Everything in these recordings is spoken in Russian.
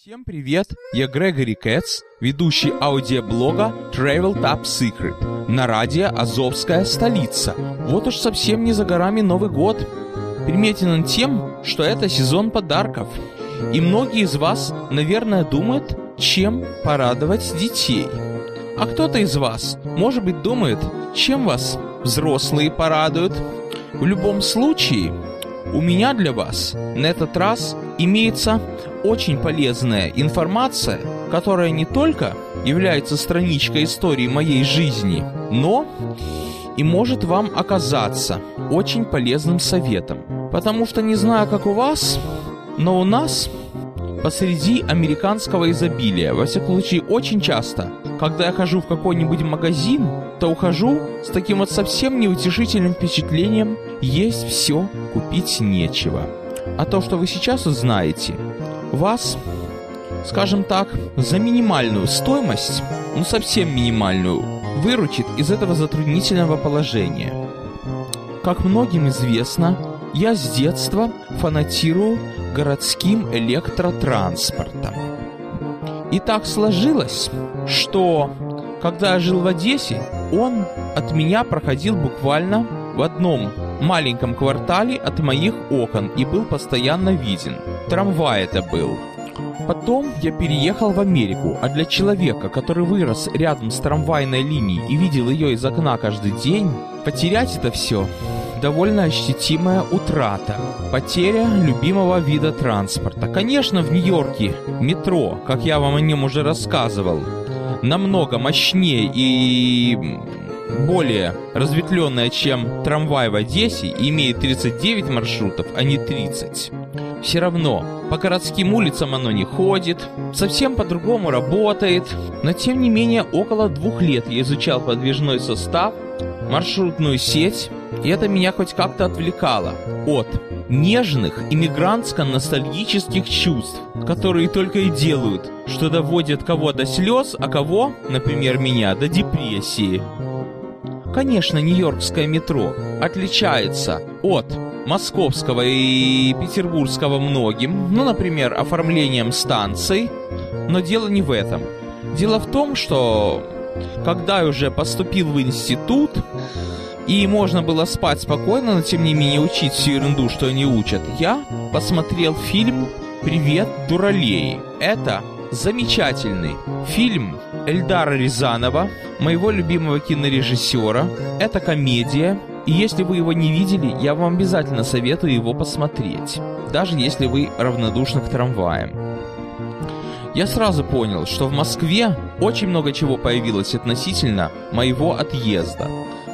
Всем привет! Я Грегори Кэтс, ведущий аудиоблога Travel Top Secret на радио «Азовская столица». Вот уж совсем не за горами Новый год. Приметен он тем, что это сезон подарков. И многие из вас, наверное, думают, чем порадовать детей. А кто-то из вас, может быть, думает, чем вас взрослые порадуют. В любом случае, у меня для вас на этот раз имеется очень полезная информация, которая не только является страничкой истории моей жизни, но и может вам оказаться очень полезным советом. Потому что не знаю, как у вас, но у нас посреди американского изобилия, во всяком случае, очень часто, когда я хожу в какой-нибудь магазин, то ухожу с таким вот совсем неутешительным впечатлением, есть все, купить нечего. А то, что вы сейчас узнаете, вас, скажем так, за минимальную стоимость, ну совсем минимальную, выручит из этого затруднительного положения. Как многим известно, я с детства фанатирую городским электротранспортом. И так сложилось, что когда я жил в Одессе, он от меня проходил буквально в одном маленьком квартале от моих окон и был постоянно виден. Трамвай это был. Потом я переехал в Америку, а для человека, который вырос рядом с трамвайной линией и видел ее из окна каждый день, потерять это все довольно ощутимая утрата, потеря любимого вида транспорта. Конечно, в Нью-Йорке метро, как я вам о нем уже рассказывал, намного мощнее и более разветвленная, чем трамвай в Одессе, и имеет 39 маршрутов, а не 30. Все равно, по городским улицам оно не ходит, совсем по-другому работает, но тем не менее около двух лет я изучал подвижной состав, маршрутную сеть, и это меня хоть как-то отвлекало от нежных иммигрантско-ностальгических чувств, которые только и делают, что доводят кого до слез, а кого, например, меня, до депрессии. Конечно, нью-йоркское метро отличается от московского и петербургского многим, ну, например, оформлением станций, но дело не в этом. Дело в том, что когда я уже поступил в институт, и можно было спать спокойно, но тем не менее учить всю ерунду, что они учат, я посмотрел фильм «Привет, дуралеи». Это замечательный фильм Эльдара Рязанова, моего любимого кинорежиссера. Это комедия, и если вы его не видели, я вам обязательно советую его посмотреть, даже если вы равнодушны к трамваям. Я сразу понял, что в Москве очень много чего появилось относительно моего отъезда.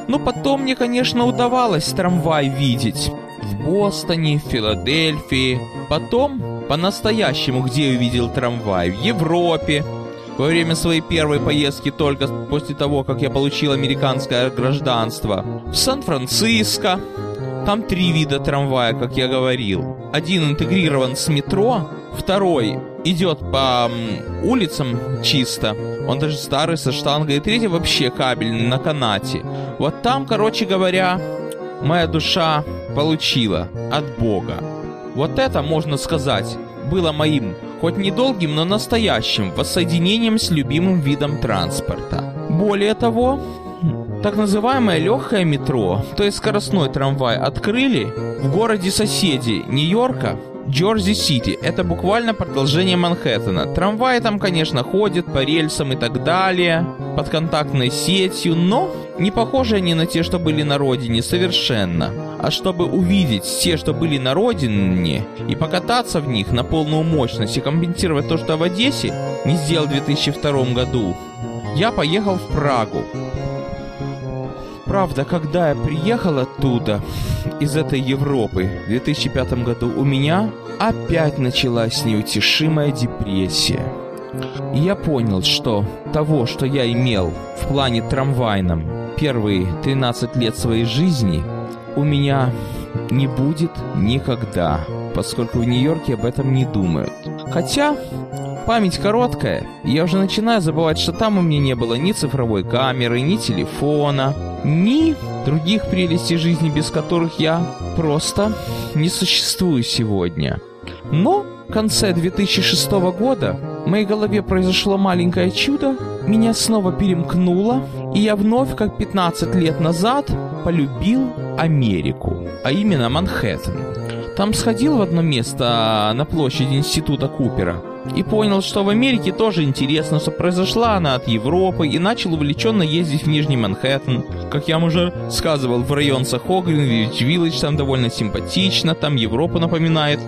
Но потом мне, конечно, удавалось трамвай видеть. В Бостоне, Филадельфии. Потом, по-настоящему, где увидел трамвай? В Европе. Во время своей первой поездки только после того, как я получил американское гражданство. В Сан-Франциско. Там три вида трамвая, как я говорил. Один интегрирован с метро, второй идет по улицам чисто, он даже старый со штангой, и третий вообще кабельный на канате. Вот там, короче говоря, моя душа получила от Бога. Вот это, можно сказать, было моим, хоть недолгим, но настоящим воссоединением с любимым видом транспорта. Более того, так называемое легкое метро, то есть скоростной трамвай, открыли в городе соседи Нью-Йорка, Джорзи-Сити. Это буквально продолжение Манхэттена. Трамваи там, конечно, ходят по рельсам и так далее, под контактной сетью, но не похожи они на те, что были на родине, совершенно. А чтобы увидеть те, что были на родине, и покататься в них на полную мощность и компенсировать то, что в Одессе не сделал в 2002 году, я поехал в Прагу. Правда, когда я приехал оттуда, из этой Европы, в 2005 году, у меня опять началась неутешимая депрессия. И я понял, что того, что я имел в плане трамвайном первые 13 лет своей жизни, у меня не будет никогда, поскольку в Нью-Йорке об этом не думают. Хотя память короткая, я уже начинаю забывать, что там у меня не было ни цифровой камеры, ни телефона, ни других прелестей жизни, без которых я просто не существую сегодня. Но, конце 2006 года в моей голове произошло маленькое чудо, меня снова перемкнуло, и я вновь, как 15 лет назад, полюбил Америку, а именно Манхэттен. Там сходил в одно место на площади Института Купера и понял, что в Америке тоже интересно, что произошла она от Европы, и начал увлеченно ездить в Нижний Манхэттен. Как я уже сказывал, в район Сахогрин, Виллидж там довольно симпатично, там Европу напоминает.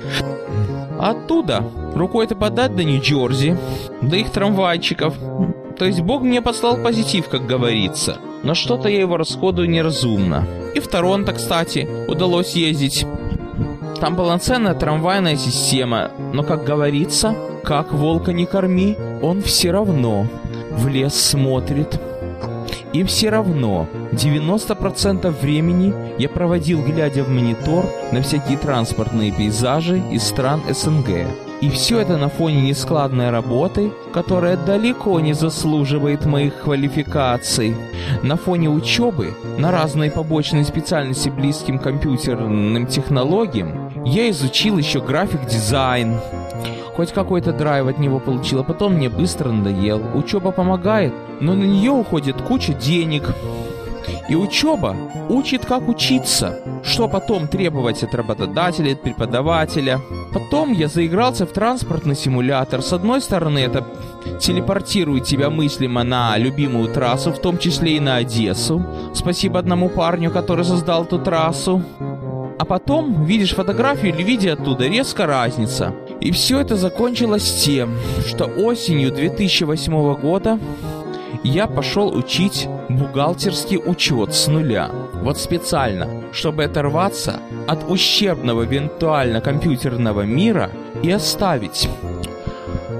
Оттуда рукой-то подать до Нью-Джерси, до их трамвайчиков. То есть Бог мне послал позитив, как говорится. Но что-то я его расходую неразумно. И в Торонто, кстати, удалось ездить. Там полноценная трамвайная система, но, как говорится, как волка не корми, он все равно в лес смотрит. И все равно 90% времени я проводил, глядя в монитор на всякие транспортные пейзажи из стран СНГ. И все это на фоне нескладной работы, которая далеко не заслуживает моих квалификаций. На фоне учебы на разные побочные специальности близким компьютерным технологиям я изучил еще график-дизайн. Хоть какой-то драйв от него получил, а потом мне быстро надоел. Учеба помогает, но на нее уходит куча денег. И учеба учит, как учиться, что потом требовать от работодателя, от преподавателя. Потом я заигрался в транспортный симулятор. С одной стороны, это телепортирует тебя мыслимо на любимую трассу, в том числе и на Одессу. Спасибо одному парню, который создал эту трассу. А потом видишь фотографию или видео оттуда, резко разница. И все это закончилось тем, что осенью 2008 года я пошел учить бухгалтерский учет с нуля. Вот специально, чтобы оторваться от ущербного виртуально-компьютерного мира и оставить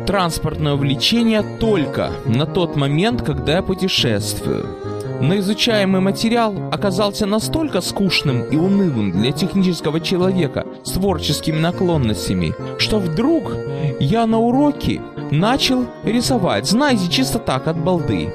транспортное увлечение только на тот момент, когда я путешествую. Но изучаемый материал оказался настолько скучным и унылым для технического человека с творческими наклонностями, что вдруг я на уроке начал рисовать, знаете, чисто так, от балды.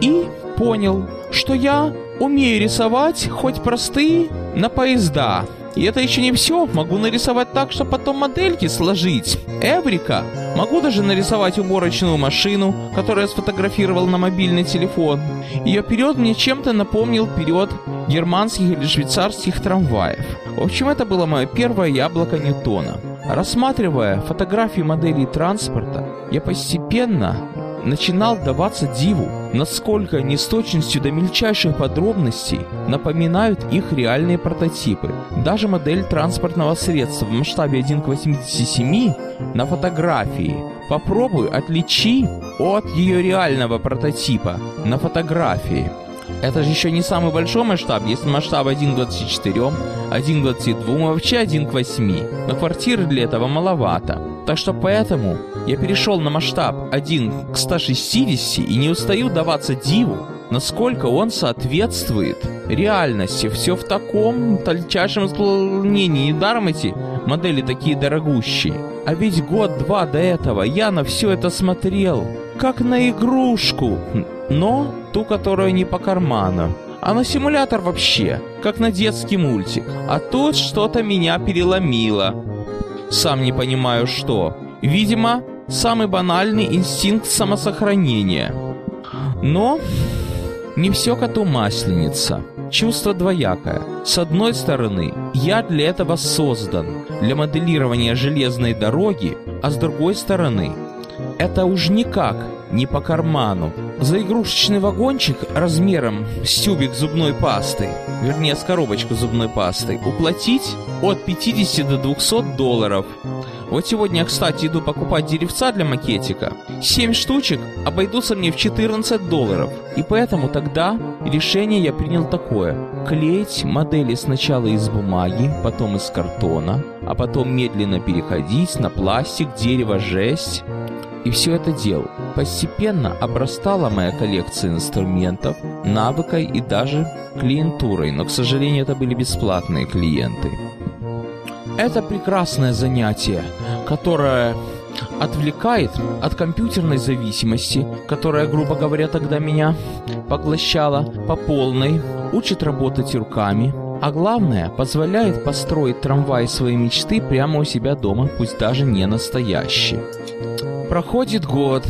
И понял, что я умею рисовать хоть простые на поезда, и это еще не все. Могу нарисовать так, что потом модельки сложить. Эврика. Могу даже нарисовать уборочную машину, которую я сфотографировал на мобильный телефон. Ее период мне чем-то напомнил период германских или швейцарских трамваев. В общем, это было мое первое яблоко Ньютона. Рассматривая фотографии моделей транспорта, я постепенно начинал даваться диву, насколько они с точностью до мельчайших подробностей напоминают их реальные прототипы. Даже модель транспортного средства в масштабе 1 к 87 на фотографии попробуй отличи от ее реального прототипа на фотографии. Это же еще не самый большой масштаб, есть масштаб 1 к 24, 1 к 22, вообще 1 к 8. Но квартиры для этого маловато. Так что поэтому я перешел на масштаб 1 к 160 и не устаю даваться диву, насколько он соответствует реальности. Все в таком тончайшем исполнении. Недаром эти модели такие дорогущие. А ведь год-два до этого я на все это смотрел, как на игрушку, но ту, которая не по карману. А на симулятор вообще, как на детский мультик. А тут что-то меня переломило. Сам не понимаю что. Видимо, самый банальный инстинкт самосохранения. Но не все коту масленица. Чувство двоякое. С одной стороны, я для этого создан, для моделирования железной дороги, а с другой стороны, это уж никак не по карману. За игрушечный вагончик размером с тюбик зубной пасты, вернее с коробочку зубной пасты, уплатить от 50 до 200 долларов. Вот сегодня я, кстати, иду покупать деревца для макетика. 7 штучек обойдутся мне в 14 долларов. И поэтому тогда решение я принял такое. Клеить модели сначала из бумаги, потом из картона, а потом медленно переходить на пластик, дерево, жесть. И все это делал. Постепенно обрастала моя коллекция инструментов, навыкой и даже клиентурой, но, к сожалению, это были бесплатные клиенты. Это прекрасное занятие, которое отвлекает от компьютерной зависимости, которая, грубо говоря, тогда меня поглощала по полной, учит работать руками, А главное, позволяет построить трамвай своей мечты прямо у себя дома, пусть даже не настоящий. Проходит год,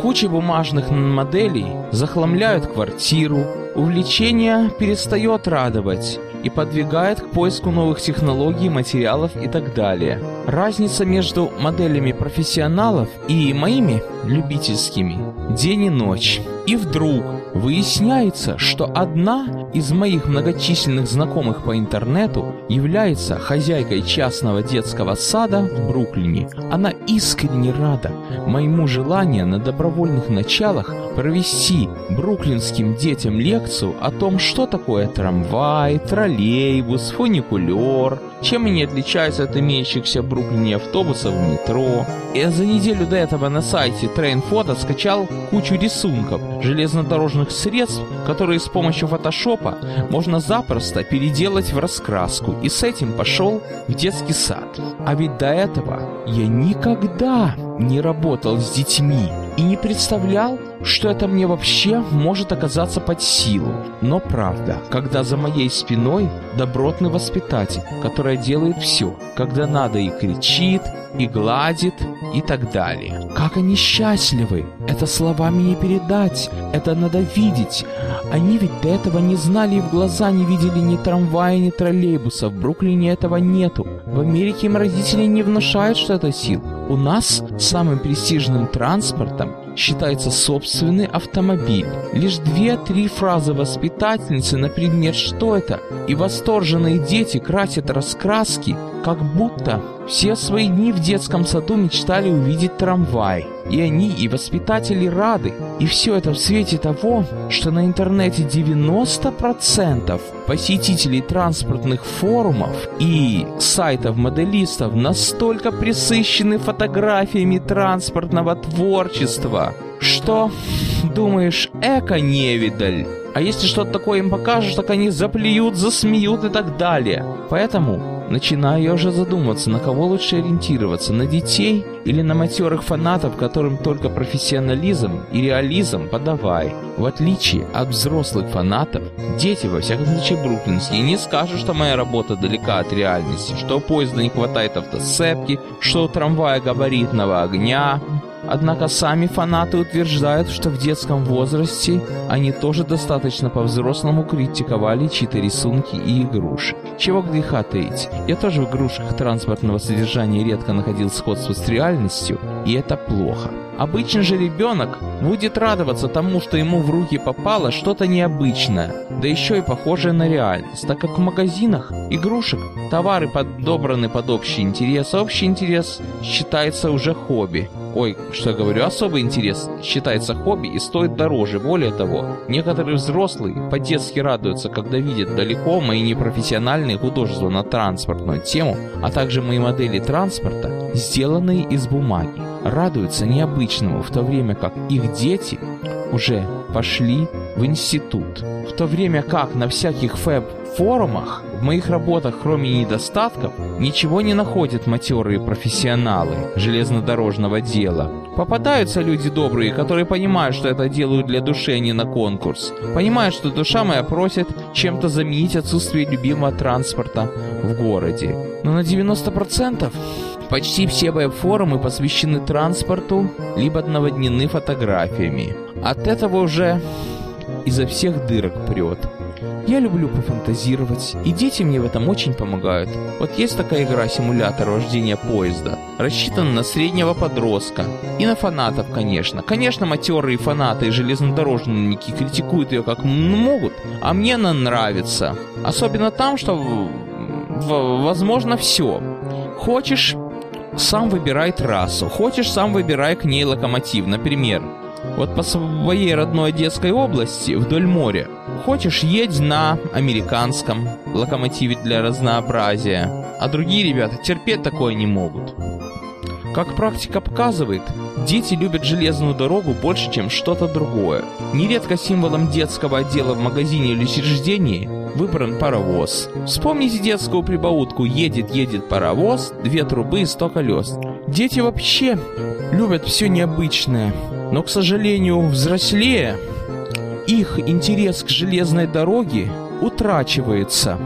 куча бумажных моделей захламляют квартиру, увлечение перестает радовать и подвигает к поиску новых технологий, материалов и так далее. Разница между моделями профессионалов и моими любительскими день и ночь. И вдруг выясняется, что одна из моих многочисленных знакомых по интернету является хозяйкой частного детского сада в Бруклине. Она искренне рада моему желанию на добровольных началах провести бруклинским детям лекцию о том, что такое трамвай, троллейбус, фуникулер, чем они отличаются от имеющихся в Бруклине автобусов в метро. Я за неделю до этого на сайте Train Photo скачал кучу рисунков железнодорожных средств, которые с помощью фотошопа можно запросто переделать в раскраску, и с этим пошел в детский сад. А ведь до этого я никогда не работал с детьми и не представлял, что это мне вообще может оказаться под силу. Но правда, когда за моей спиной добротный воспитатель, который делает все, когда надо и кричит, и гладит, и так далее. Как они счастливы! Это словами не передать, это надо видеть. Они ведь до этого не знали и в глаза не видели ни трамвая, ни троллейбуса. В Бруклине этого нету. В Америке им родители не внушают, что это сил. У нас самым престижным транспортом считается собственный автомобиль. Лишь две-три фразы воспитательницы на предмет «что это?» и восторженные дети красят раскраски, как будто все свои дни в детском саду мечтали увидеть трамвай. И они, и воспитатели рады. И все это в свете того, что на интернете 90% посетителей транспортных форумов и сайтов моделистов настолько присыщены фотографиями транспортного творчества, что, думаешь, эко-невидаль. А если что-то такое им покажешь, так они заплюют, засмеют и так далее. Поэтому Начинаю я уже задумываться, на кого лучше ориентироваться, на детей или на матерых фанатов, которым только профессионализм и реализм подавай. В отличие от взрослых фанатов, дети, во всяком случае бруклинские, не скажут, что моя работа далека от реальности, что поезда не хватает автосцепки, что у трамвая габаритного огня, Однако сами фанаты утверждают, что в детском возрасте они тоже достаточно по-взрослому критиковали чьи-то рисунки и игрушки. Чего греха таить, я тоже в игрушках транспортного содержания редко находил сходство с реальностью, и это плохо. Обычный же ребенок будет радоваться тому, что ему в руки попало что-то необычное, да еще и похожее на реальность, так как в магазинах игрушек товары подобраны под общий интерес, а общий интерес считается уже хобби. Ой, что я говорю, особый интерес считается хобби и стоит дороже. Более того, некоторые взрослые по-детски радуются, когда видят далеко мои непрофессиональные художества на транспортную тему, а также мои модели транспорта, сделанные из бумаги радуются необычному, в то время как их дети уже пошли в институт. В то время как на всяких фэб-форумах в моих работах, кроме недостатков, ничего не находят матерые профессионалы железнодорожного дела. Попадаются люди добрые, которые понимают, что это делают для души, а не на конкурс. Понимают, что душа моя просит чем-то заменить отсутствие любимого транспорта в городе. Но на 90% Почти все веб-форумы посвящены транспорту, либо наводнены фотографиями. От этого уже изо всех дырок прет. Я люблю пофантазировать, и дети мне в этом очень помогают. Вот есть такая игра симулятор вождения поезда, рассчитана на среднего подростка. И на фанатов, конечно. Конечно, матерые фанаты и железнодорожники критикуют ее как могут, а мне она нравится. Особенно там, что возможно все. Хочешь сам выбирай трассу. Хочешь, сам выбирай к ней локомотив. Например, вот по своей родной детской области вдоль моря. Хочешь, едь на американском локомотиве для разнообразия. А другие ребята терпеть такое не могут. Как практика показывает, дети любят железную дорогу больше, чем что-то другое. Нередко символом детского отдела в магазине или учреждении выбран паровоз. Вспомните детскую прибаутку «Едет, едет паровоз, две трубы и сто колес». Дети вообще любят все необычное, но, к сожалению, взрослее их интерес к железной дороге утрачивается.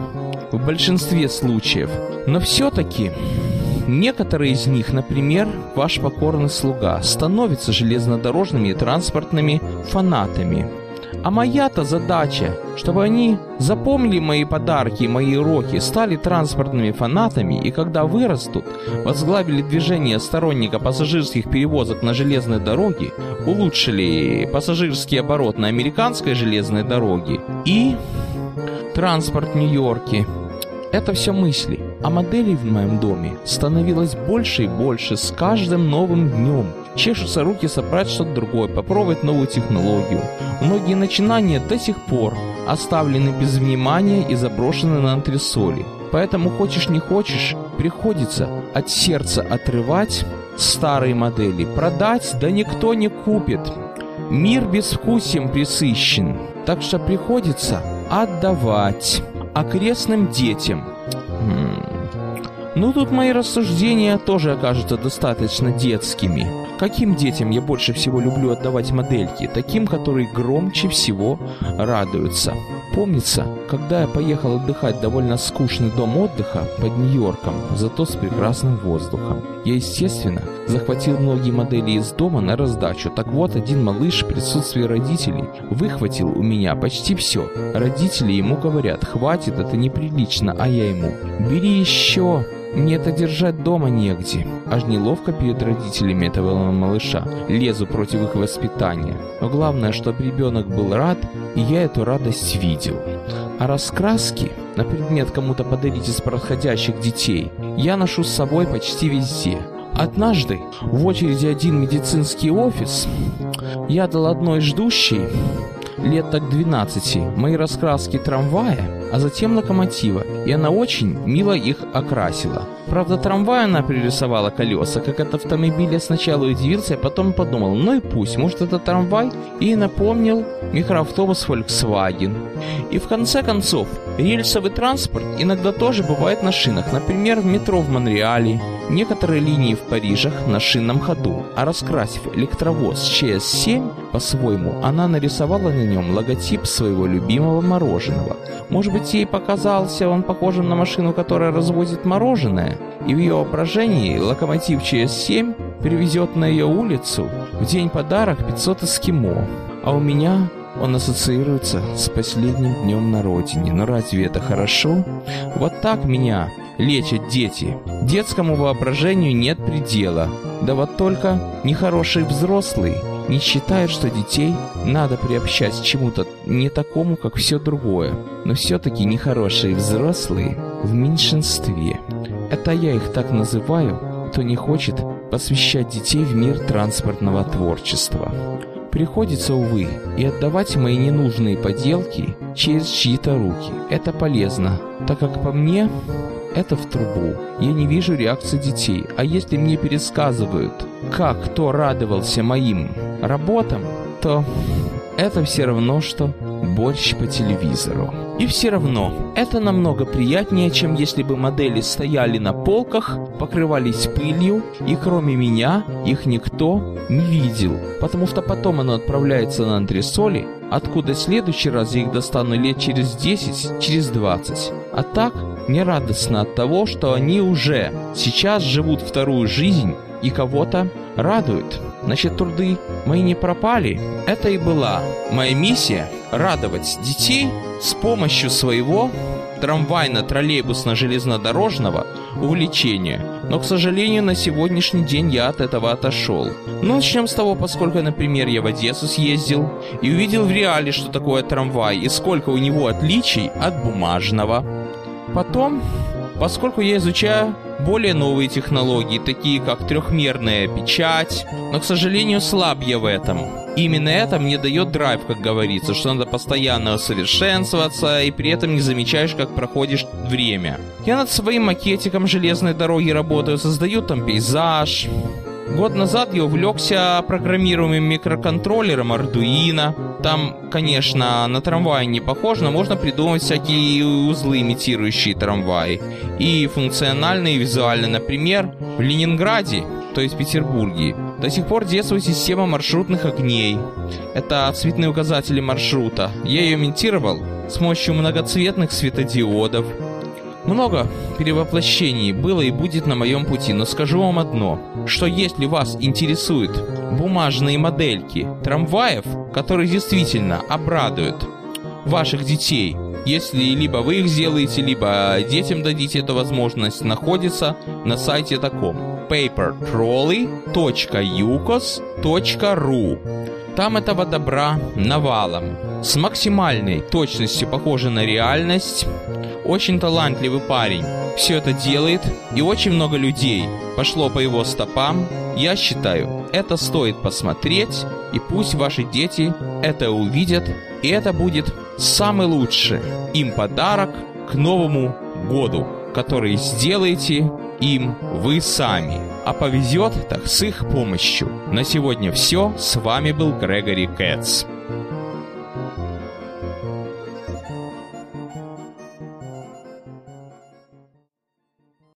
в большинстве случаев. Но все-таки некоторые из них, например, ваш покорный слуга, становятся железнодорожными и транспортными фанатами. А моя-то задача, чтобы они запомнили мои подарки и мои уроки, стали транспортными фанатами и когда вырастут, возглавили движение сторонника пассажирских перевозок на железной дороге, улучшили пассажирский оборот на американской железной дороге и транспорт Нью-Йорке. Это все мысли, а моделей в моем доме становилось больше и больше с каждым новым днем – Чешутся руки собрать что-то другое, попробовать новую технологию. Многие начинания до сих пор оставлены без внимания и заброшены на антресоли. Поэтому хочешь не хочешь, приходится от сердца отрывать старые модели. Продать, да никто не купит. Мир безвкусием присыщен, так что приходится отдавать окрестным детям. Ну тут мои рассуждения тоже окажутся достаточно детскими. Каким детям я больше всего люблю отдавать модельки? Таким, которые громче всего радуются. Помнится, когда я поехал отдыхать в довольно скучный дом отдыха под Нью-Йорком, зато с прекрасным воздухом. Я, естественно, захватил многие модели из дома на раздачу. Так вот, один малыш в присутствии родителей выхватил у меня почти все. Родители ему говорят, хватит, это неприлично, а я ему, бери еще. Мне это держать дома негде. Аж неловко перед родителями этого малыша. Лезу против их воспитания. Но главное, чтобы ребенок был рад, и я эту радость видел. А раскраски на предмет кому-то подарить из проходящих детей я ношу с собой почти везде. Однажды в очереди один медицинский офис я дал одной ждущей лет так 12 мои раскраски трамвая, а затем локомотива, и она очень мило их окрасила. Правда, трамвай она пририсовала колеса, как от автомобиля сначала удивился, а потом подумал, ну и пусть, может это трамвай, и напомнил микроавтобус Volkswagen. И в конце концов, рельсовый транспорт иногда тоже бывает на шинах, например, в метро в Монреале, некоторые линии в Парижах на шинном ходу, а раскрасив электровоз ЧС-7 по-своему, она нарисовала на нем логотип своего любимого мороженого. Может быть, ей показался он похожим на машину, которая развозит мороженое, и в ее воображении локомотив ЧС-7 привезет на ее улицу в день подарок 500 эскимо. А у меня он ассоциируется с последним днем на родине. Но разве это хорошо? Вот так меня лечат дети. Детскому воображению нет предела. Да вот только нехороший взрослый не считает, что детей надо приобщать к чему-то не такому, как все другое. Но все-таки нехорошие взрослые в меньшинстве. Это я их так называю, кто не хочет посвящать детей в мир транспортного творчества. Приходится, увы, и отдавать мои ненужные поделки через чьи-то руки. Это полезно, так как по мне это в трубу. Я не вижу реакции детей. А если мне пересказывают, как кто радовался моим работам, то это все равно, что борщ по телевизору. И все равно, это намного приятнее, чем если бы модели стояли на полках, покрывались пылью, и кроме меня их никто не видел, потому что потом оно отправляется на антресоли, откуда в следующий раз я их достану лет через 10, через 20. А так, мне радостно от того, что они уже сейчас живут вторую жизнь и кого-то радуют. Значит, труды мои не пропали. Это и была моя миссия – радовать детей с помощью своего трамвайно-троллейбусно-железнодорожного увлечения. Но, к сожалению, на сегодняшний день я от этого отошел. Ну, начнем с того, поскольку, например, я в Одессу съездил и увидел в реале, что такое трамвай и сколько у него отличий от бумажного. Потом, поскольку я изучаю более новые технологии, такие как трехмерная печать, но, к сожалению, слаб я в этом. Именно это мне дает драйв, как говорится, что надо постоянно усовершенствоваться, и при этом не замечаешь, как проходишь время. Я над своим макетиком железной дороги работаю, создаю там пейзаж. Год назад я увлекся программируемым микроконтроллером Arduino. Там, конечно, на трамвай не похоже, но можно придумать всякие узлы, имитирующие трамвай. И функционально, и визуально. Например, в Ленинграде, то есть в Петербурге, до сих пор действует система маршрутных огней. Это цветные указатели маршрута. Я ее имитировал с помощью многоцветных светодиодов. Много перевоплощений было и будет на моем пути, но скажу вам одно, что если вас интересуют бумажные модельки трамваев, которые действительно обрадуют ваших детей, если либо вы их сделаете, либо детям дадите эту возможность, находится на сайте таком papertrolley.yukos.ru Там этого добра навалом. С максимальной точностью похоже на реальность. Очень талантливый парень. Все это делает, и очень много людей пошло по его стопам. Я считаю, это стоит посмотреть, и пусть ваши дети это увидят, и это будет самый лучший им подарок к Новому году, который сделаете им вы сами. А повезет так с их помощью. На сегодня все. С вами был Грегори Кэтс.